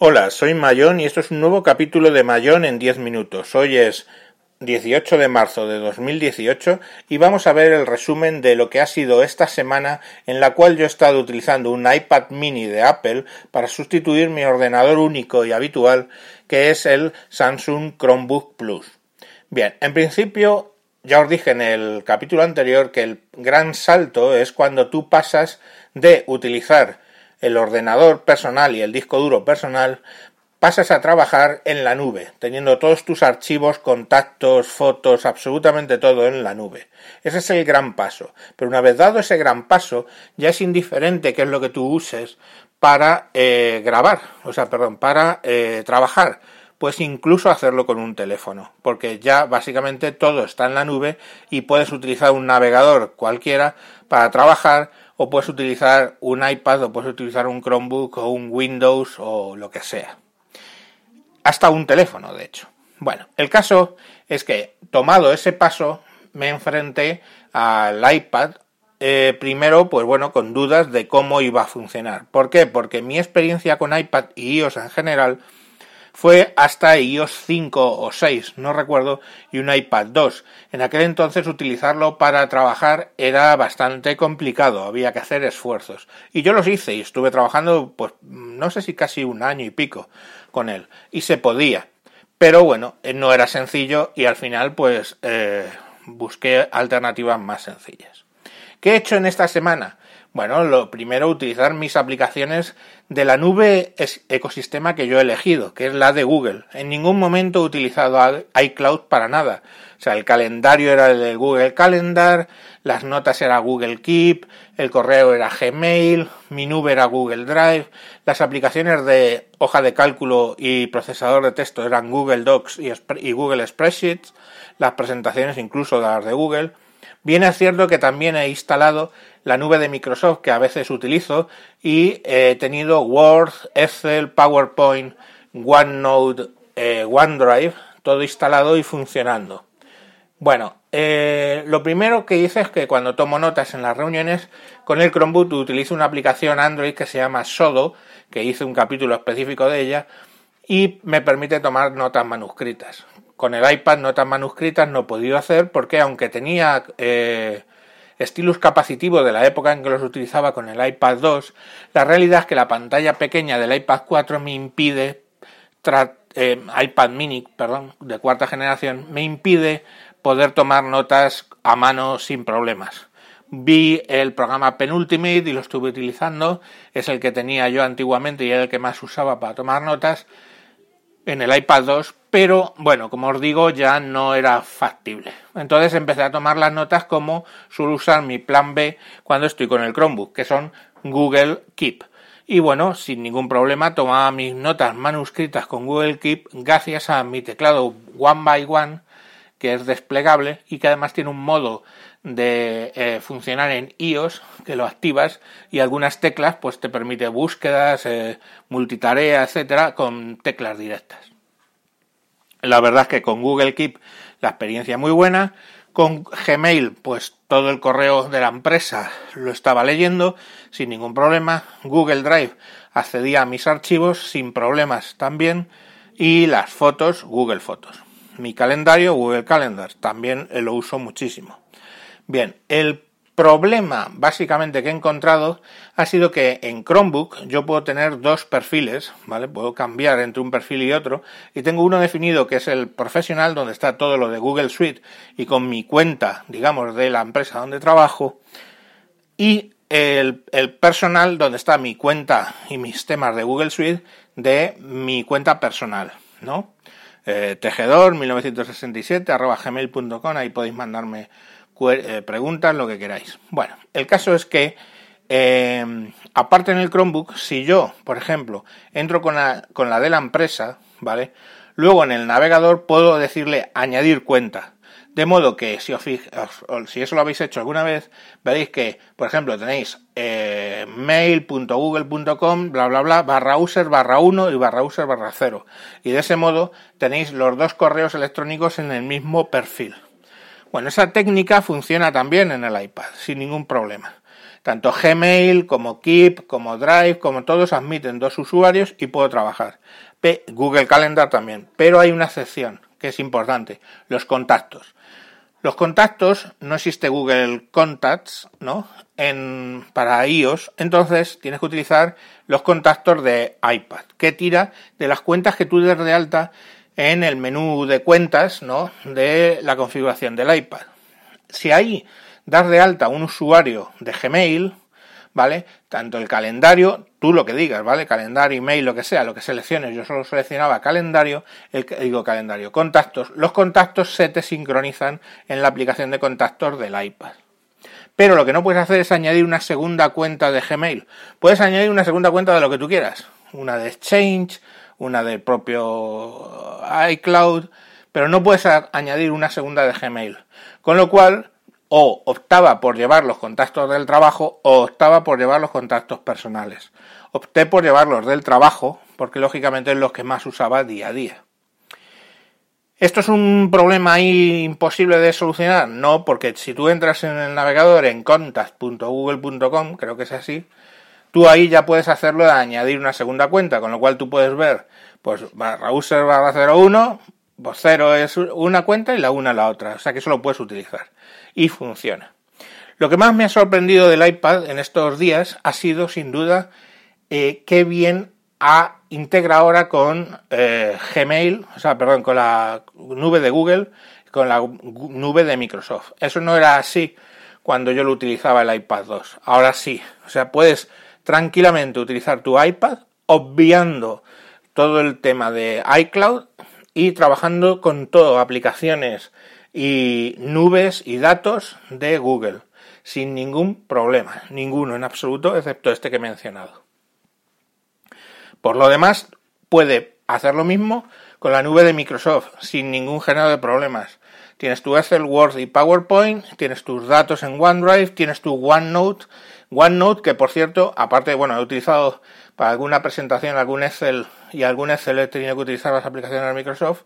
Hola, soy Mayón y esto es un nuevo capítulo de Mayón en 10 minutos. Hoy es 18 de marzo de 2018 y vamos a ver el resumen de lo que ha sido esta semana en la cual yo he estado utilizando un iPad mini de Apple para sustituir mi ordenador único y habitual que es el Samsung Chromebook Plus. Bien, en principio ya os dije en el capítulo anterior que el gran salto es cuando tú pasas de utilizar el ordenador personal y el disco duro personal, pasas a trabajar en la nube, teniendo todos tus archivos, contactos, fotos, absolutamente todo en la nube. Ese es el gran paso. Pero una vez dado ese gran paso, ya es indiferente qué es lo que tú uses para eh, grabar, o sea, perdón, para eh, trabajar. Pues incluso hacerlo con un teléfono, porque ya básicamente todo está en la nube y puedes utilizar un navegador cualquiera para trabajar o puedes utilizar un iPad o puedes utilizar un Chromebook o un Windows o lo que sea. Hasta un teléfono, de hecho. Bueno, el caso es que tomado ese paso me enfrenté al iPad eh, primero, pues bueno, con dudas de cómo iba a funcionar. ¿Por qué? Porque mi experiencia con iPad y iOS en general fue hasta iOS 5 o 6, no recuerdo, y un iPad 2. En aquel entonces utilizarlo para trabajar era bastante complicado, había que hacer esfuerzos. Y yo los hice y estuve trabajando, pues no sé si casi un año y pico con él. Y se podía. Pero bueno, eh, no era sencillo y al final pues eh, busqué alternativas más sencillas. ¿Qué he hecho en esta semana? Bueno, lo primero, utilizar mis aplicaciones de la nube ecosistema que yo he elegido, que es la de Google. En ningún momento he utilizado iCloud para nada. O sea, el calendario era el de Google Calendar, las notas era Google Keep, el correo era Gmail, mi nube era Google Drive, las aplicaciones de hoja de cálculo y procesador de texto eran Google Docs y Google Spreadsheets, las presentaciones incluso las de Google. Bien es cierto que también he instalado la nube de Microsoft que a veces utilizo y he tenido Word, Excel, PowerPoint, OneNote, eh, OneDrive, todo instalado y funcionando. Bueno, eh, lo primero que hice es que cuando tomo notas en las reuniones con el Chromebook utilizo una aplicación Android que se llama Sodo, que hice un capítulo específico de ella y me permite tomar notas manuscritas. Con el iPad notas manuscritas no he podido hacer porque aunque tenía eh, estilos capacitivos de la época en que los utilizaba con el iPad 2, la realidad es que la pantalla pequeña del iPad 4 me impide, eh, iPad mini, perdón, de cuarta generación, me impide poder tomar notas a mano sin problemas. Vi el programa Penultimate y lo estuve utilizando, es el que tenía yo antiguamente y era el que más usaba para tomar notas en el iPad 2, pero bueno, como os digo, ya no era factible. Entonces empecé a tomar las notas como suelo usar mi plan B cuando estoy con el Chromebook, que son Google Keep. Y bueno, sin ningún problema tomaba mis notas manuscritas con Google Keep gracias a mi teclado One by One, que es desplegable y que además tiene un modo de eh, funcionar en iOS, que lo activas y algunas teclas pues te permite búsquedas, eh, multitarea, etcétera, con teclas directas. La verdad es que con Google Keep la experiencia es muy buena. Con Gmail, pues todo el correo de la empresa lo estaba leyendo sin ningún problema. Google Drive accedía a mis archivos sin problemas también. Y las fotos, Google Fotos. Mi calendario, Google Calendar, también lo uso muchísimo. Bien, el problema básicamente que he encontrado ha sido que en Chromebook yo puedo tener dos perfiles, ¿vale? Puedo cambiar entre un perfil y otro y tengo uno definido que es el profesional donde está todo lo de Google Suite y con mi cuenta, digamos, de la empresa donde trabajo y el, personal donde está mi cuenta y mis temas de Google Suite de mi cuenta personal, ¿no? Eh, tejedor 1967 arroba gmail.com ahí podéis mandarme preguntas, lo que queráis. Bueno, el caso es que, eh, aparte en el Chromebook, si yo, por ejemplo, entro con la, con la de la empresa, ¿vale? Luego en el navegador puedo decirle añadir cuenta. De modo que si, os si eso lo habéis hecho alguna vez, veréis que, por ejemplo, tenéis eh, mail.google.com, bla, bla, bla, barra user, barra 1 y barra user, barra 0. Y de ese modo tenéis los dos correos electrónicos en el mismo perfil. Bueno, esa técnica funciona también en el iPad, sin ningún problema. Tanto Gmail como Keep, como Drive, como todos admiten dos usuarios y puedo trabajar. Google Calendar también. Pero hay una excepción que es importante, los contactos. Los contactos, no existe Google Contacts, ¿no? En, para iOS, entonces tienes que utilizar los contactos de iPad, que tira de las cuentas que tú des de alta en el menú de cuentas, ¿no? De la configuración del iPad. Si ahí das de alta un usuario de Gmail, ¿vale? Tanto el calendario, tú lo que digas, ¿vale? Calendario, email, lo que sea, lo que selecciones, yo solo seleccionaba calendario, el, digo calendario, contactos, los contactos se te sincronizan en la aplicación de contactos del iPad. Pero lo que no puedes hacer es añadir una segunda cuenta de Gmail. Puedes añadir una segunda cuenta de lo que tú quieras. Una de Exchange, una del propio iCloud, pero no puedes añadir una segunda de Gmail. Con lo cual, o optaba por llevar los contactos del trabajo o optaba por llevar los contactos personales. Opté por llevarlos del trabajo porque lógicamente es los que más usaba día a día. ¿Esto es un problema ahí imposible de solucionar? No, porque si tú entras en el navegador en contact.google.com, creo que es así, tú ahí ya puedes hacerlo de añadir una segunda cuenta, con lo cual tú puedes ver, pues barra user barra 01, pues 0 es una cuenta y la una la otra, o sea que eso lo puedes utilizar y funciona. Lo que más me ha sorprendido del iPad en estos días ha sido sin duda eh, qué bien ha integra ahora con eh, Gmail, o sea, perdón, con la nube de Google, con la nube de Microsoft. Eso no era así cuando yo lo utilizaba el iPad 2. Ahora sí, o sea, puedes tranquilamente utilizar tu iPad obviando todo el tema de iCloud y trabajando con todo, aplicaciones y nubes y datos de Google, sin ningún problema, ninguno en absoluto, excepto este que he mencionado. Por lo demás, puede hacer lo mismo con la nube de Microsoft, sin ningún género de problemas. Tienes tu Excel, Word y PowerPoint, tienes tus datos en OneDrive, tienes tu OneNote, OneNote que por cierto, aparte, bueno, he utilizado para alguna presentación algún Excel y algún Excel he tenido que utilizar las aplicaciones de Microsoft,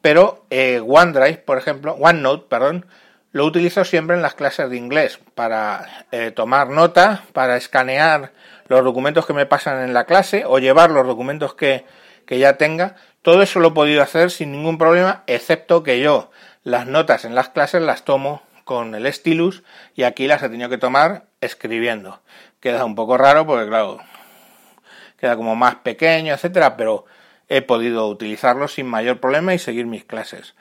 pero eh, OneDrive, por ejemplo, OneNote, perdón, lo utilizo siempre en las clases de inglés para eh, tomar nota, para escanear los documentos que me pasan en la clase o llevar los documentos que, que ya tenga. Todo eso lo he podido hacer sin ningún problema, excepto que yo las notas en las clases las tomo con el stylus y aquí las he tenido que tomar escribiendo. Queda un poco raro porque claro, queda como más pequeño, etcétera, pero he podido utilizarlo sin mayor problema y seguir mis clases.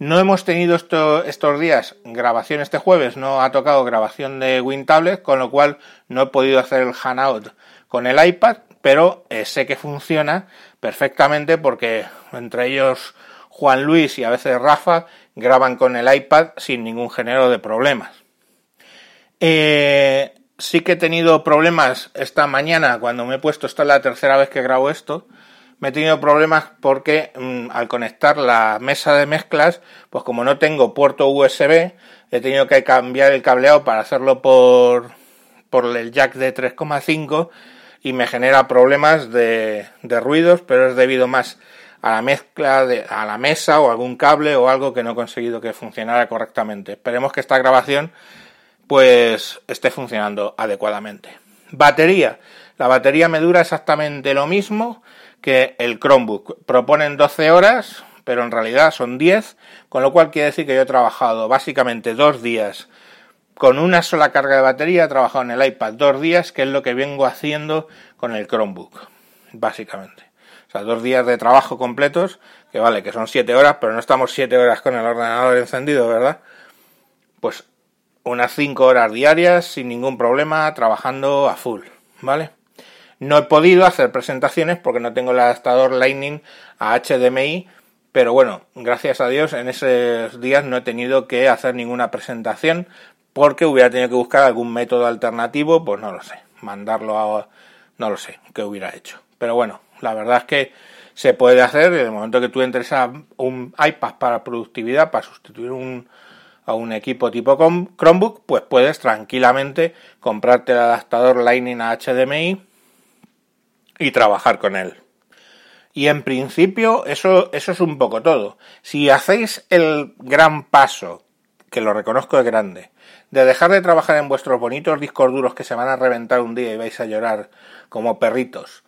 No hemos tenido estos días grabación este jueves, no ha tocado grabación de WinTablet, con lo cual no he podido hacer el Hangout con el iPad, pero eh, sé que funciona perfectamente porque entre ellos Juan Luis y a veces Rafa graban con el iPad sin ningún género de problemas. Eh, sí que he tenido problemas esta mañana cuando me he puesto, esta es la tercera vez que grabo esto, me he tenido problemas porque mm, al conectar la mesa de mezclas, pues como no tengo puerto USB, he tenido que cambiar el cableado para hacerlo por, por el jack de 3,5 y me genera problemas de, de, ruidos, pero es debido más a la mezcla, de, a la mesa o algún cable o algo que no he conseguido que funcionara correctamente. Esperemos que esta grabación pues esté funcionando adecuadamente. Batería. La batería me dura exactamente lo mismo que el Chromebook. Proponen 12 horas, pero en realidad son 10, con lo cual quiere decir que yo he trabajado básicamente dos días con una sola carga de batería, he trabajado en el iPad dos días, que es lo que vengo haciendo con el Chromebook, básicamente. Sea, dos días de trabajo completos, que vale, que son 7 horas, pero no estamos 7 horas con el ordenador encendido, ¿verdad? Pues unas 5 horas diarias sin ningún problema, trabajando a full, ¿vale? No he podido hacer presentaciones porque no tengo el adaptador Lightning a HDMI, pero bueno, gracias a Dios en esos días no he tenido que hacer ninguna presentación porque hubiera tenido que buscar algún método alternativo, pues no lo sé, mandarlo a... no lo sé, qué hubiera hecho. Pero bueno, la verdad es que se puede hacer en el momento que tú entres a un iPad para productividad, para sustituir un, a un equipo tipo Chromebook, pues puedes tranquilamente comprarte el adaptador Lightning a HDMI y trabajar con él. Y en principio eso, eso es un poco todo. Si hacéis el gran paso que lo reconozco es grande, de dejar de trabajar en vuestros bonitos discos duros que se van a reventar un día y vais a llorar como perritos,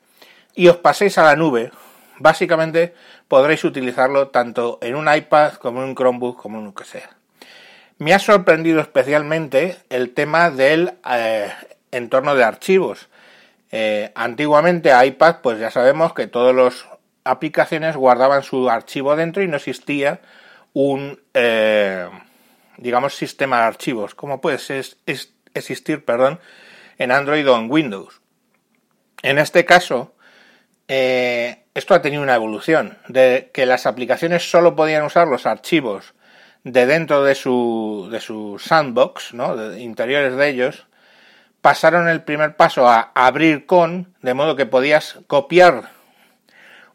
y os paséis a la nube, básicamente podréis utilizarlo tanto en un iPad como en un Chromebook, como en lo que sea. Me ha sorprendido especialmente el tema del eh, entorno de archivos. Eh, antiguamente iPad, pues ya sabemos que todas las aplicaciones guardaban su archivo dentro y no existía un, eh, digamos, sistema de archivos, como puede existir, perdón, en Android o en Windows. En este caso, esto ha tenido una evolución, de que las aplicaciones solo podían usar los archivos de dentro de su, de su sandbox, ¿no? de interiores de ellos, pasaron el primer paso a abrir con, de modo que podías copiar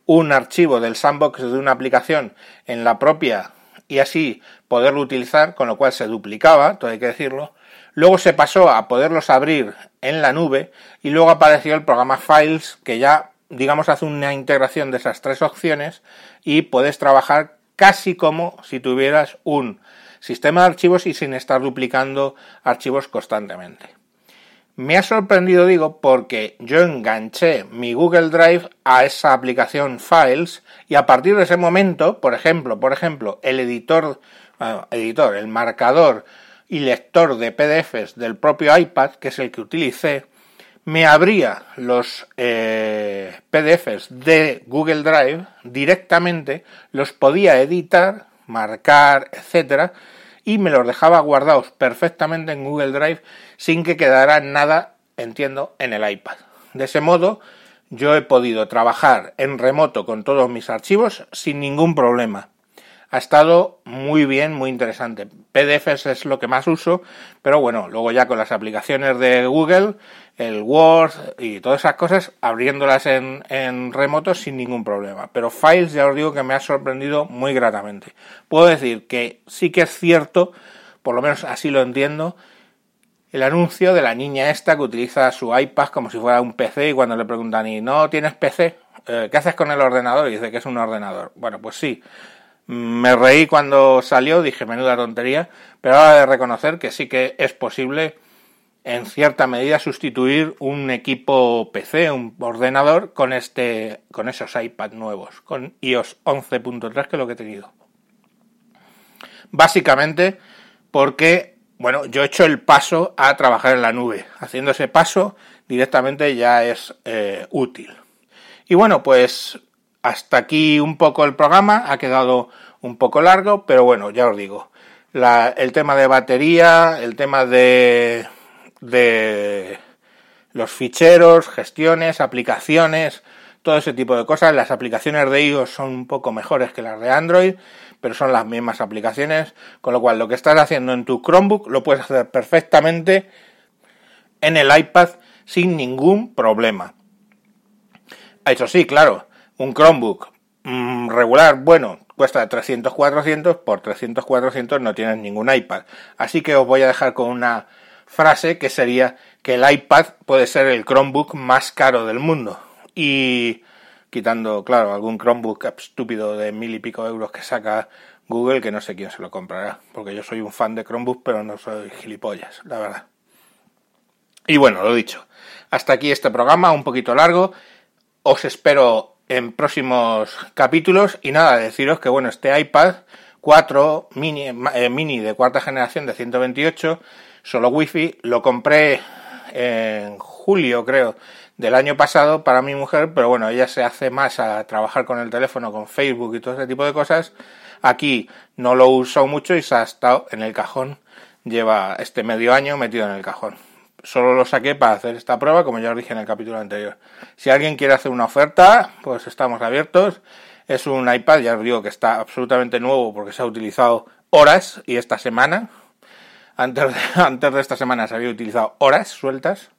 un archivo del sandbox de una aplicación en la propia y así poderlo utilizar, con lo cual se duplicaba, todo hay que decirlo. Luego se pasó a poderlos abrir en la nube y luego apareció el programa Files que ya, digamos, hace una integración de esas tres opciones y puedes trabajar casi como si tuvieras un sistema de archivos y sin estar duplicando archivos constantemente. Me ha sorprendido, digo, porque yo enganché mi Google Drive a esa aplicación Files y a partir de ese momento, por ejemplo, por ejemplo, el editor, editor, el marcador y lector de PDFs del propio iPad, que es el que utilicé, me abría los eh, PDFs de Google Drive directamente, los podía editar, marcar, etcétera, y me los dejaba guardados perfectamente en Google Drive sin que quedara nada, entiendo, en el iPad. De ese modo, yo he podido trabajar en remoto con todos mis archivos sin ningún problema ha estado muy bien, muy interesante. PDFs es lo que más uso, pero bueno, luego ya con las aplicaciones de Google, el Word y todas esas cosas, abriéndolas en, en remoto sin ningún problema. Pero Files ya os digo que me ha sorprendido muy gratamente. Puedo decir que sí que es cierto, por lo menos así lo entiendo, el anuncio de la niña esta que utiliza su iPad como si fuera un PC y cuando le preguntan, ¿y no tienes PC? Eh, ¿Qué haces con el ordenador? Y dice que es un ordenador. Bueno, pues sí, me reí cuando salió, dije menuda tontería, pero ahora de reconocer que sí que es posible en cierta medida sustituir un equipo PC, un ordenador con este con esos iPad nuevos, con iOS 11.3 que es lo que he tenido. Básicamente porque bueno, yo he hecho el paso a trabajar en la nube. Haciendo ese paso directamente ya es eh, útil. Y bueno, pues hasta aquí un poco el programa, ha quedado un poco largo, pero bueno, ya os digo, el tema de batería, el tema de, de los ficheros, gestiones, aplicaciones, todo ese tipo de cosas. Las aplicaciones de iOS son un poco mejores que las de Android, pero son las mismas aplicaciones, con lo cual lo que estás haciendo en tu Chromebook lo puedes hacer perfectamente en el iPad sin ningún problema. Eso sí, claro, un Chromebook mm, regular, bueno, cuesta 300, 400, por 300, 400 no tienes ningún iPad. Así que os voy a dejar con una frase que sería que el iPad puede ser el Chromebook más caro del mundo. Y quitando, claro, algún Chromebook estúpido de mil y pico euros que saca Google, que no sé quién se lo comprará, porque yo soy un fan de Chromebook, pero no soy gilipollas, la verdad. Y bueno, lo dicho, hasta aquí este programa, un poquito largo. Os espero en próximos capítulos. Y nada, deciros que bueno, este iPad 4 mini, eh, mini de cuarta generación de 128, solo wifi, lo compré en julio creo del año pasado para mi mujer, pero bueno, ella se hace más a trabajar con el teléfono, con Facebook y todo ese tipo de cosas. Aquí no lo uso mucho y se ha estado en el cajón. Lleva este medio año metido en el cajón solo lo saqué para hacer esta prueba, como ya os dije en el capítulo anterior. Si alguien quiere hacer una oferta, pues estamos abiertos. Es un iPad, ya os digo que está absolutamente nuevo porque se ha utilizado horas y esta semana. Antes de, antes de esta semana se había utilizado horas sueltas.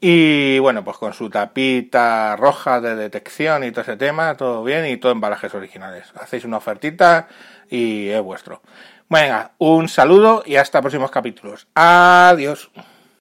Y bueno, pues con su tapita roja de detección y todo ese tema, todo bien y todo embalajes originales. Hacéis una ofertita y es vuestro. Venga, un saludo y hasta próximos capítulos. Adiós.